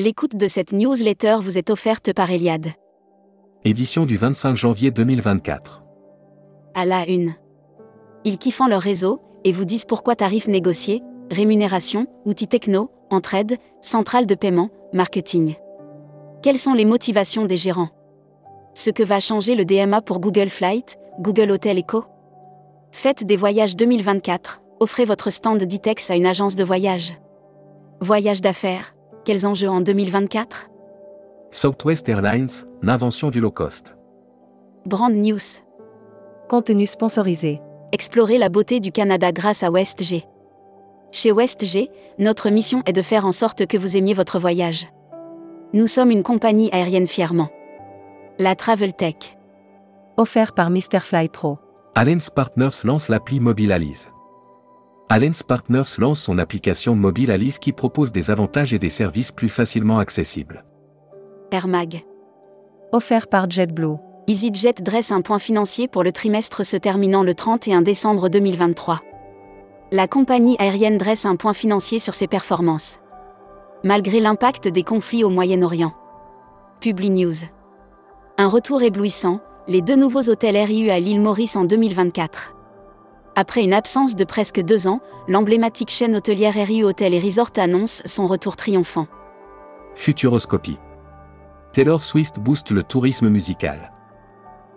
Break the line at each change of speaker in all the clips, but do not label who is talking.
L'écoute de cette newsletter vous est offerte par Eliade.
Édition du 25 janvier 2024.
À la une. Ils kiffent leur réseau et vous disent pourquoi tarifs négociés, rémunération, outils techno, entraide, centrale de paiement, marketing. Quelles sont les motivations des gérants? Ce que va changer le DMA pour Google Flight, Google Hotel Echo Faites des voyages 2024, offrez votre stand d'ITEX à une agence de voyage. Voyage d'affaires, quels enjeux en 2024
Southwest Airlines, l'invention du low cost.
Brand News.
Contenu sponsorisé.
Explorez la beauté du Canada grâce à WestG. Chez WestG, notre mission est de faire en sorte que vous aimiez votre voyage. Nous sommes une compagnie aérienne fièrement. La Travel Tech.
Offert par Mr. Fly Pro.
Alliance Partners lance l'appli Mobile Alliance Partners lance son application Mobile Alice qui propose des avantages et des services plus facilement accessibles.
Air Mag.
Offert par JetBlue.
EasyJet dresse un point financier pour le trimestre se terminant le 31 décembre 2023. La compagnie aérienne dresse un point financier sur ses performances. Malgré l'impact des conflits au Moyen-Orient. Publi News. Un retour éblouissant, les deux nouveaux hôtels RIU à l'île Maurice en 2024. Après une absence de presque deux ans, l'emblématique chaîne hôtelière RIU Hôtel et Resort annonce son retour triomphant.
Futuroscopie. Taylor Swift booste le tourisme musical.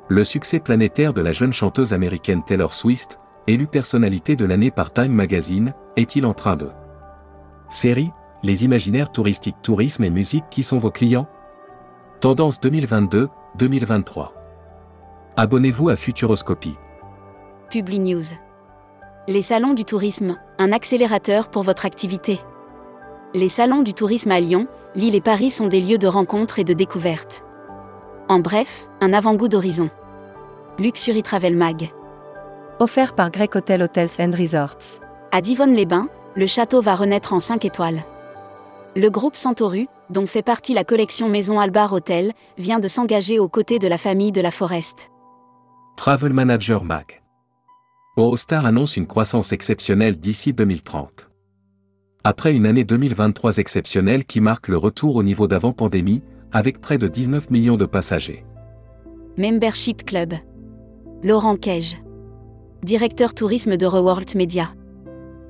Le succès planétaire de la jeune chanteuse américaine Taylor Swift, élue personnalité de l'année par Time Magazine, est-il en train de Série, les imaginaires touristiques tourisme et musique qui sont vos clients Tendance 2022-2023. Abonnez-vous à Futuroscopie.
Publi News. Les salons du tourisme, un accélérateur pour votre activité. Les salons du tourisme à Lyon, Lille et Paris sont des lieux de rencontre et de découverte. En bref, un avant-goût d'horizon. Luxury Travel Mag.
Offert par Grec Hotel Hotels and Resorts.
À Divonne-les-Bains, le château va renaître en 5 étoiles. Le groupe Santoru, dont fait partie la collection Maison Albar Hotel, vient de s'engager aux côtés de la famille de la Forest.
Travel Manager Mag. Eurostar annonce une croissance exceptionnelle d'ici 2030. Après une année 2023 exceptionnelle qui marque le retour au niveau d'avant-pandémie, avec près de 19 millions de passagers.
Membership Club. Laurent Cage. Directeur tourisme de Reworld Media.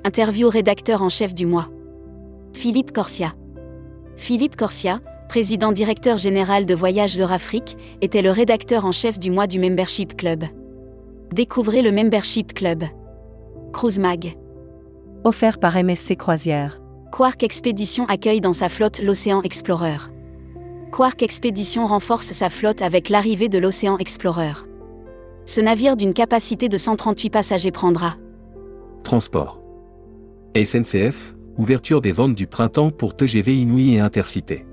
Interview rédacteur en chef du mois. Philippe Corsia. Philippe Corsia, président directeur général de Voyages Afrique, était le rédacteur en chef du mois du Membership Club. Découvrez le Membership Club. Cruise Mag.
Offert par MSC Croisière.
Quark Expédition accueille dans sa flotte l'Océan Explorer. Quark Expédition renforce sa flotte avec l'arrivée de l'Océan Explorer. Ce navire d'une capacité de 138 passagers prendra.
Transport. SNCF, ouverture des ventes du printemps pour TGV Inouï et Intercité.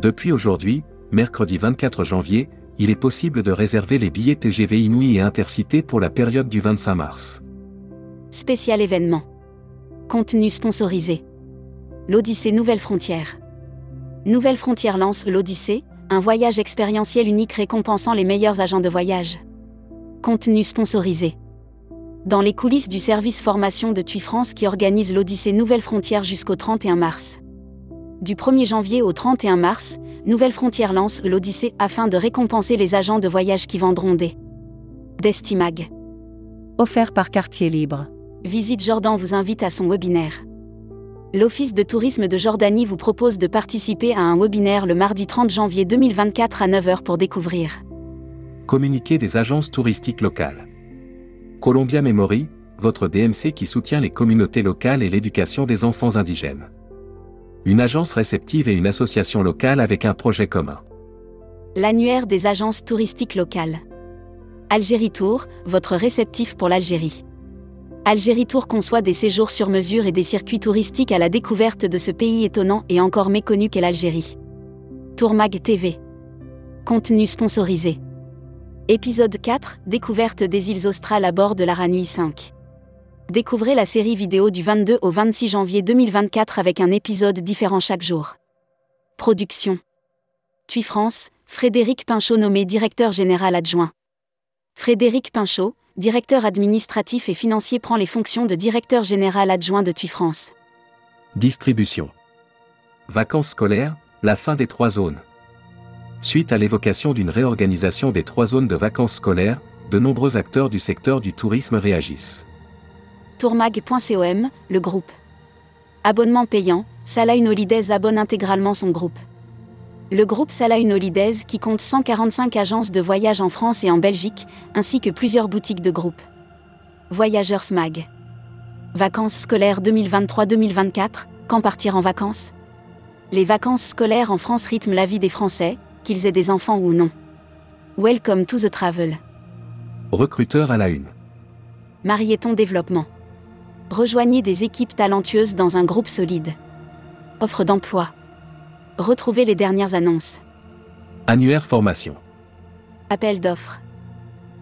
Depuis aujourd'hui, mercredi 24 janvier, il est possible de réserver les billets TGV Inouï et Intercité pour la période du 25 mars.
Spécial événement. Contenu sponsorisé. L'Odyssée Nouvelle Frontière. Nouvelle Frontière lance l'Odyssée, un voyage expérientiel unique récompensant les meilleurs agents de voyage. Contenu sponsorisé. Dans les coulisses du service formation de TUI France qui organise l'Odyssée Nouvelle Frontière jusqu'au 31 mars. Du 1er janvier au 31 mars, Nouvelle Frontière lance l'Odyssée afin de récompenser les agents de voyage qui vendront des Destimag.
Offert par Quartier Libre.
Visite Jordan vous invite à son webinaire. L'Office de tourisme de Jordanie vous propose de participer à un webinaire le mardi 30 janvier 2024 à 9h pour découvrir.
Communiqué des agences touristiques locales. Columbia Memory, votre DMC qui soutient les communautés locales et l'éducation des enfants indigènes. Une agence réceptive et une association locale avec un projet commun.
L'annuaire des agences touristiques locales. Algérie Tour, votre réceptif pour l'Algérie. Algérie Tour conçoit des séjours sur mesure et des circuits touristiques à la découverte de ce pays étonnant et encore méconnu qu'est l'Algérie. Tourmag TV. Contenu sponsorisé. Épisode 4 Découverte des îles australes à bord de l'Aranui 5. Découvrez la série vidéo du 22 au 26 janvier 2024 avec un épisode différent chaque jour. Production. TUI France, Frédéric Pinchot nommé directeur général adjoint. Frédéric Pinchot, directeur administratif et financier prend les fonctions de directeur général adjoint de TUI France.
Distribution. Vacances scolaires, la fin des trois zones. Suite à l'évocation d'une réorganisation des trois zones de vacances scolaires, de nombreux acteurs du secteur du tourisme réagissent.
Tourmag.com, le groupe. Abonnement payant, Salah Holidays abonne intégralement son groupe. Le groupe Salah Holidays qui compte 145 agences de voyage en France et en Belgique, ainsi que plusieurs boutiques de groupe. Voyageurs Smag. Vacances scolaires 2023-2024, quand partir en vacances? Les vacances scolaires en France rythment la vie des Français, qu'ils aient des enfants ou non. Welcome to the travel.
Recruteur à la une.
Marieton Développement. Rejoignez des équipes talentueuses dans un groupe solide. Offre d'emploi. Retrouvez les dernières annonces.
Annuaire formation.
Appel d'offres.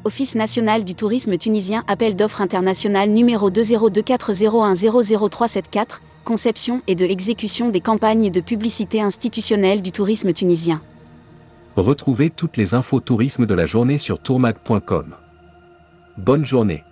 Office national du tourisme tunisien Appel d'offres international numéro 20240100374, conception et de l'exécution des campagnes de publicité institutionnelle du tourisme tunisien.
Retrouvez toutes les infos tourisme de la journée sur tourmag.com. Bonne journée.